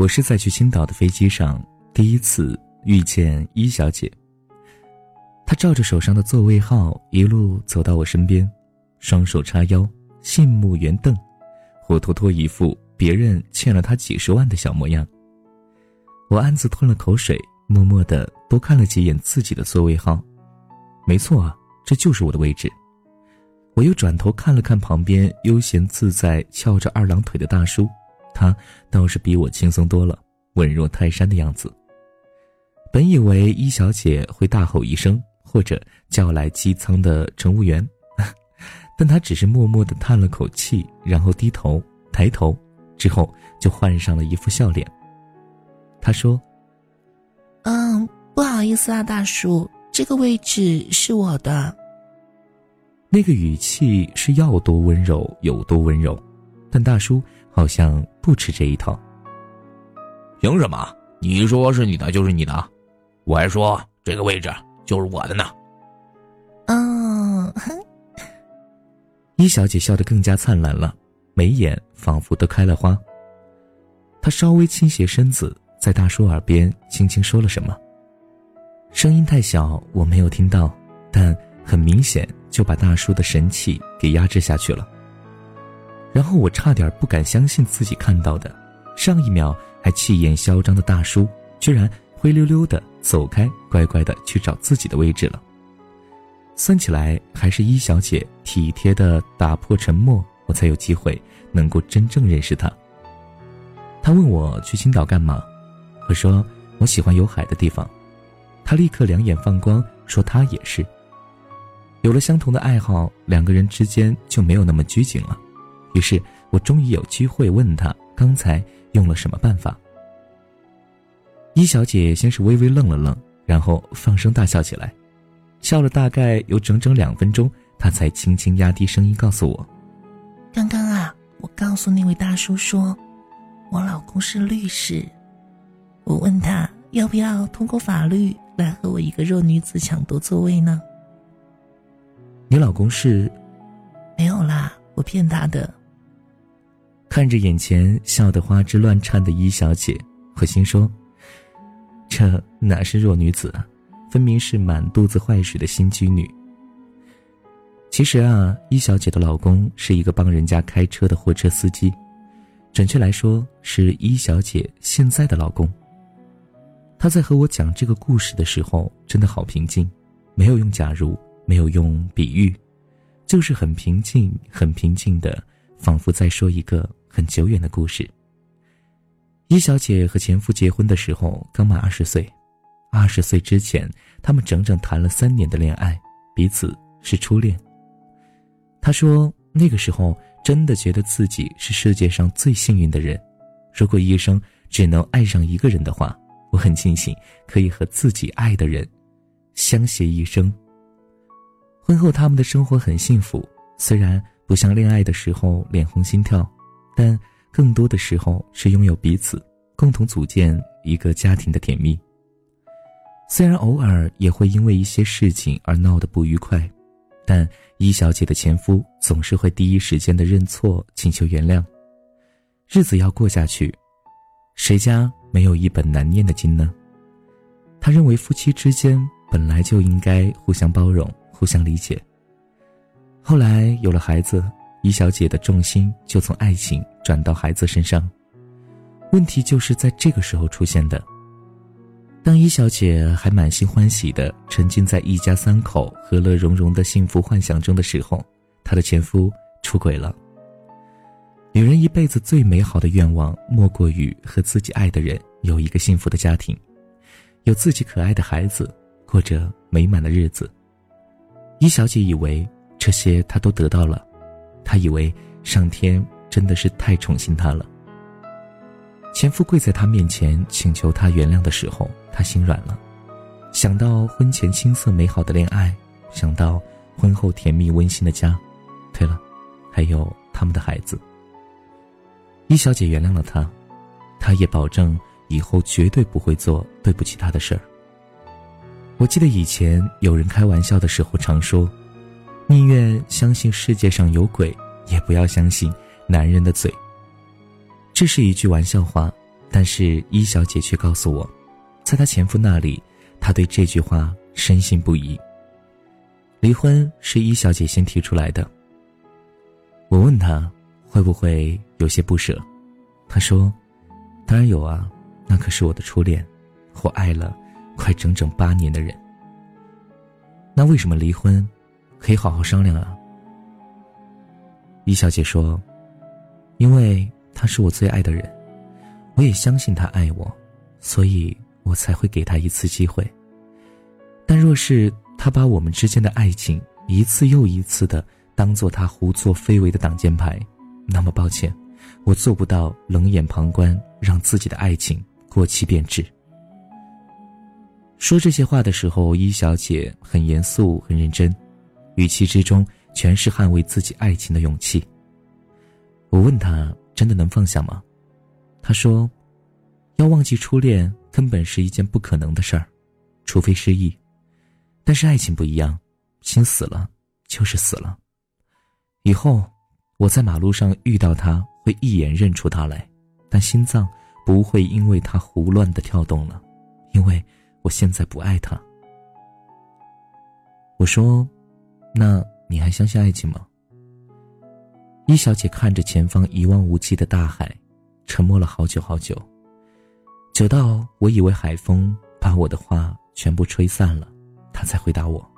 我是在去青岛的飞机上第一次遇见一小姐。她照着手上的座位号一路走到我身边，双手叉腰，杏目圆瞪，活脱脱一副别人欠了她几十万的小模样。我暗自吞了口水，默默的多看了几眼自己的座位号，没错啊，这就是我的位置。我又转头看了看旁边悠闲自在翘着二郎腿的大叔。他倒是比我轻松多了，稳若泰山的样子。本以为一小姐会大吼一声，或者叫来机舱的乘务员，但她只是默默地叹了口气，然后低头抬头，之后就换上了一副笑脸。她说：“嗯，不好意思啊，大叔，这个位置是我的。”那个语气是要多温柔有多温柔，但大叔。好像不吃这一套。凭什么？你说是你的就是你的，我还说这个位置就是我的呢。哦，一小姐笑得更加灿烂了，眉眼仿佛都开了花。她稍微倾斜身子，在大叔耳边轻轻说了什么，声音太小，我没有听到，但很明显就把大叔的神气给压制下去了。然后我差点不敢相信自己看到的，上一秒还气焰嚣张的大叔，居然灰溜溜的走开，乖乖的去找自己的位置了。算起来，还是一小姐体贴的打破沉默，我才有机会能够真正认识她。她问我去青岛干嘛，我说我喜欢有海的地方。她立刻两眼放光，说她也是。有了相同的爱好，两个人之间就没有那么拘谨了。于是我终于有机会问他刚才用了什么办法。一小姐先是微微愣了愣，然后放声大笑起来，笑了大概有整整两分钟，她才轻轻压低声音告诉我：“刚刚啊，我告诉那位大叔说，我老公是律师，我问他要不要通过法律来和我一个弱女子抢夺座位呢？你老公是？没有啦，我骗他的。”看着眼前笑得花枝乱颤的一小姐，我心说：“这哪是弱女子啊，分明是满肚子坏水的心机女。”其实啊，一小姐的老公是一个帮人家开车的货车司机，准确来说是一小姐现在的老公。他在和我讲这个故事的时候，真的好平静，没有用假如，没有用比喻，就是很平静、很平静的，仿佛在说一个。很久远的故事。一小姐和前夫结婚的时候刚满二十岁，二十岁之前，他们整整谈了三年的恋爱，彼此是初恋。她说那个时候真的觉得自己是世界上最幸运的人，如果一生只能爱上一个人的话，我很庆幸可以和自己爱的人相携一生。婚后他们的生活很幸福，虽然不像恋爱的时候脸红心跳。但更多的时候是拥有彼此，共同组建一个家庭的甜蜜。虽然偶尔也会因为一些事情而闹得不愉快，但一小姐的前夫总是会第一时间的认错，请求原谅。日子要过下去，谁家没有一本难念的经呢？他认为夫妻之间本来就应该互相包容、互相理解。后来有了孩子。一小姐的重心就从爱情转到孩子身上，问题就是在这个时候出现的。当一小姐还满心欢喜的沉浸在一家三口和乐融融的幸福幻想中的时候，她的前夫出轨了。女人一辈子最美好的愿望，莫过于和自己爱的人有一个幸福的家庭，有自己可爱的孩子，过着美满的日子。一小姐以为这些她都得到了。她以为上天真的是太宠幸她了。前夫跪在她面前请求她原谅的时候，她心软了。想到婚前青涩美好的恋爱，想到婚后甜蜜温馨的家，对了，还有他们的孩子。一小姐原谅了他，她也保证以后绝对不会做对不起他的事儿。我记得以前有人开玩笑的时候常说。宁愿相信世界上有鬼，也不要相信男人的嘴。这是一句玩笑话，但是伊小姐却告诉我，在她前夫那里，她对这句话深信不疑。离婚是伊小姐先提出来的。我问她会不会有些不舍，她说：“当然有啊，那可是我的初恋，我爱了快整整八年的人。那为什么离婚？可以好好商量啊。”伊小姐说：“因为他是我最爱的人。”我也相信他爱我，所以我才会给他一次机会。但若是他把我们之间的爱情一次又一次的当做他胡作非为的挡箭牌，那么抱歉，我做不到冷眼旁观，让自己的爱情过期变质。说这些话的时候，伊小姐很严肃、很认真，语气之中全是捍卫自己爱情的勇气。我问他：“真的能放下吗？”他说：“要忘记初恋根本是一件不可能的事儿，除非失忆。但是爱情不一样，心死了就是死了。以后我在马路上遇到他，会一眼认出他来，但心脏不会因为他胡乱的跳动了，因为我现在不爱他。”我说：“那你还相信爱情吗？”伊小姐看着前方一望无际的大海。沉默了好久好久，久到我以为海风把我的话全部吹散了，他才回答我：“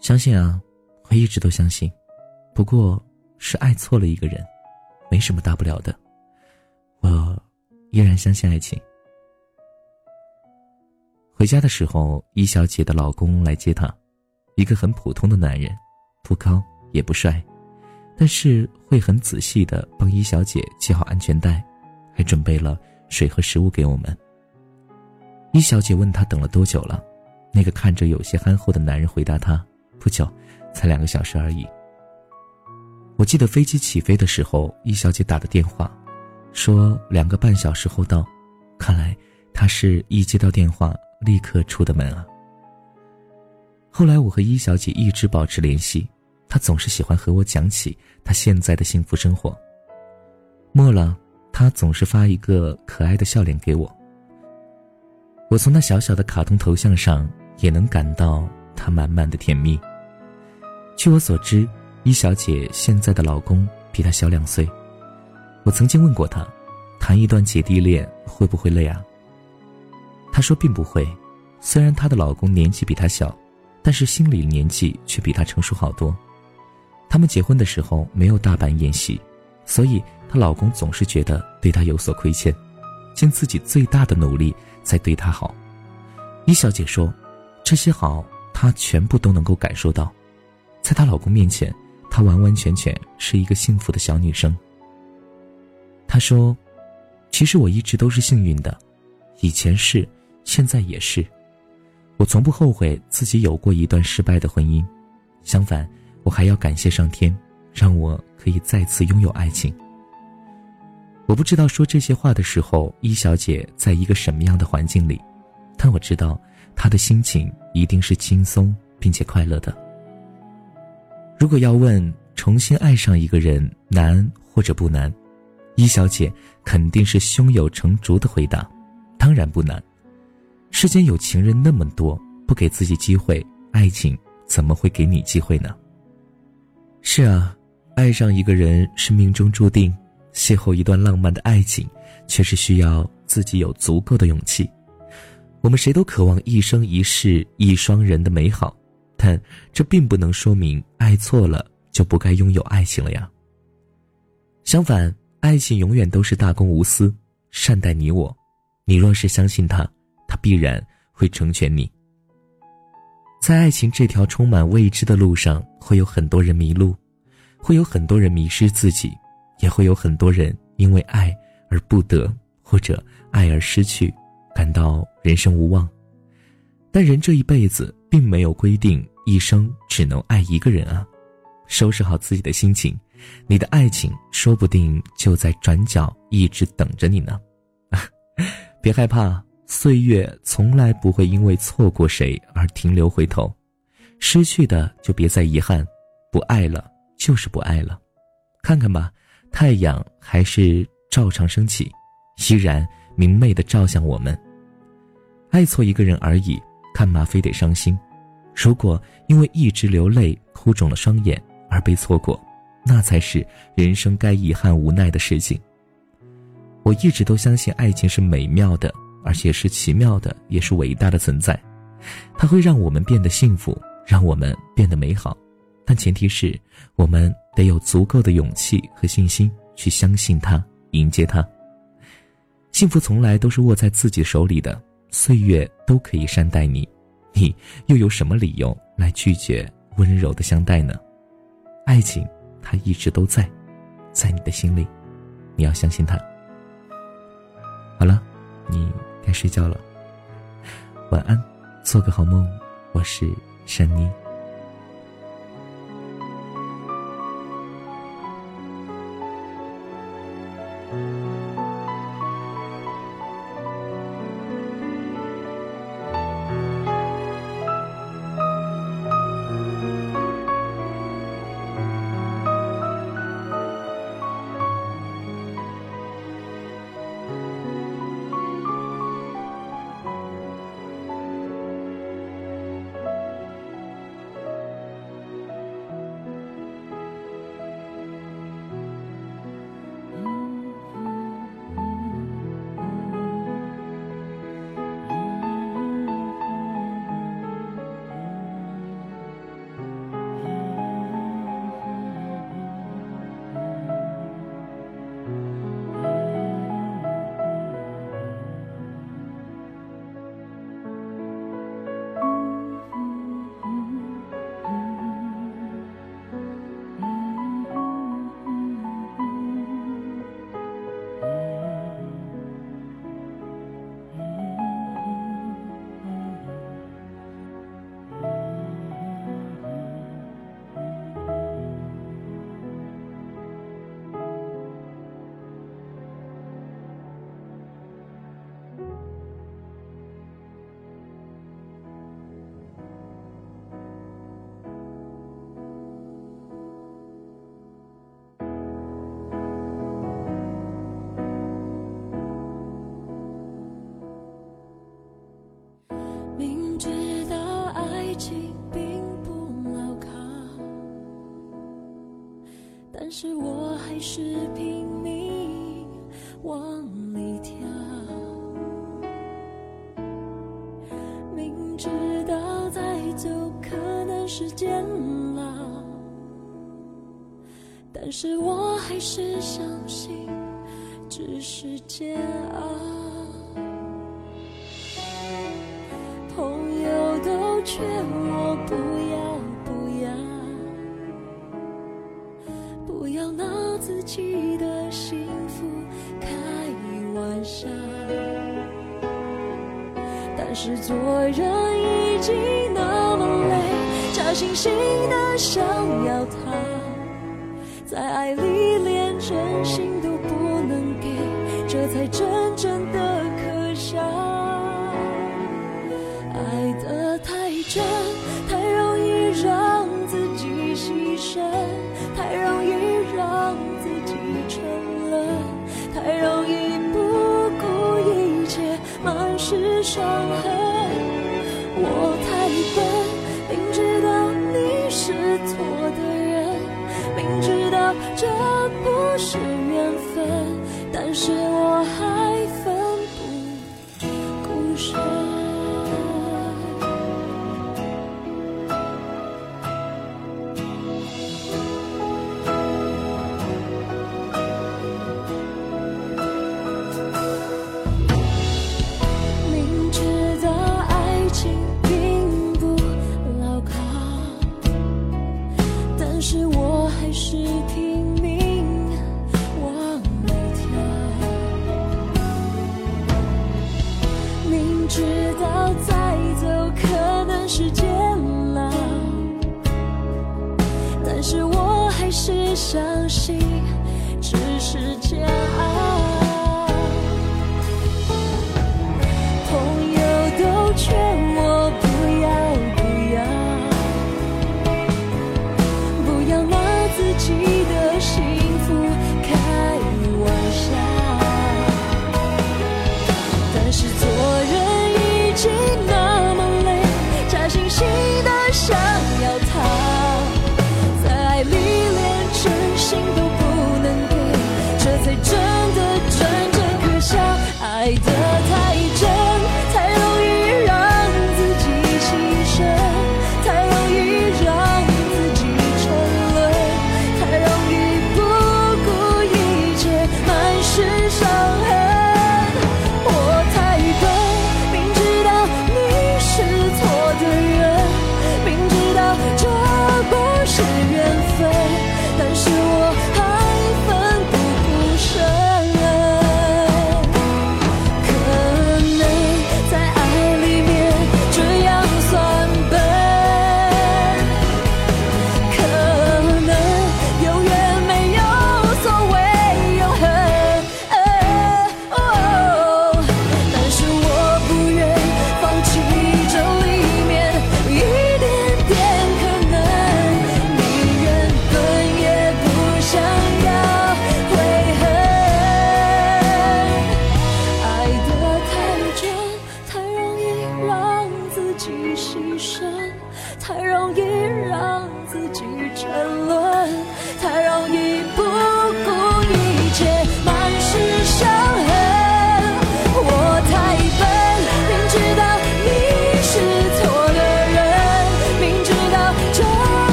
相信啊，我一直都相信，不过是爱错了一个人，没什么大不了的。我依然相信爱情。”回家的时候，一小姐的老公来接她，一个很普通的男人，不高也不帅。但是会很仔细的帮伊小姐系好安全带，还准备了水和食物给我们。伊小姐问他等了多久了，那个看着有些憨厚的男人回答他：“不久，才两个小时而已。”我记得飞机起飞的时候，伊小姐打的电话，说两个半小时后到。看来他是一接到电话立刻出的门啊。后来我和伊小姐一直保持联系。他总是喜欢和我讲起他现在的幸福生活。末了，他总是发一个可爱的笑脸给我。我从那小小的卡通头像上也能感到他满满的甜蜜。据我所知，一小姐现在的老公比她小两岁。我曾经问过她，谈一段姐弟恋会不会累啊？她说并不会，虽然她的老公年纪比她小，但是心理年纪却比她成熟好多。他们结婚的时候没有大办宴席，所以她老公总是觉得对她有所亏欠，尽自己最大的努力在对她好。伊小姐说，这些好她全部都能够感受到，在她老公面前，她完完全全是一个幸福的小女生。她说，其实我一直都是幸运的，以前是，现在也是，我从不后悔自己有过一段失败的婚姻，相反。我还要感谢上天，让我可以再次拥有爱情。我不知道说这些话的时候，伊小姐在一个什么样的环境里，但我知道她的心情一定是轻松并且快乐的。如果要问重新爱上一个人难或者不难，伊小姐肯定是胸有成竹的回答：当然不难。世间有情人那么多，不给自己机会，爱情怎么会给你机会呢？是啊，爱上一个人是命中注定，邂逅一段浪漫的爱情，却是需要自己有足够的勇气。我们谁都渴望一生一世一双人的美好，但这并不能说明爱错了就不该拥有爱情了呀。相反，爱情永远都是大公无私，善待你我。你若是相信他，他必然会成全你。在爱情这条充满未知的路上，会有很多人迷路，会有很多人迷失自己，也会有很多人因为爱而不得，或者爱而失去，感到人生无望。但人这一辈子并没有规定一生只能爱一个人啊！收拾好自己的心情，你的爱情说不定就在转角一直等着你呢。别害怕。岁月从来不会因为错过谁而停留回头，失去的就别再遗憾，不爱了就是不爱了，看看吧，太阳还是照常升起，依然明媚的照向我们。爱错一个人而已，干嘛非得伤心？如果因为一直流泪哭肿了双眼而被错过，那才是人生该遗憾无奈的事情。我一直都相信爱情是美妙的，而且是奇妙的，也是伟大的存在。它会让我们变得幸福，让我们变得美好，但前提是我们得有足够的勇气和信心去相信它，迎接它。幸福从来都是握在自己手里的，岁月都可以善待你，你又有什么理由来拒绝温柔的相待呢？爱情，它一直都在，在你的心里，你要相信它。好了，你该睡觉了，晚安。做个好梦，我是珊妮。是我还是拼命往里跳，明知道再走可能是煎熬，但是我还是相信只是煎熬。朋友都劝我是做人已经那么累，假惺惺的想要他，在爱里连真心都不能给，这才真正的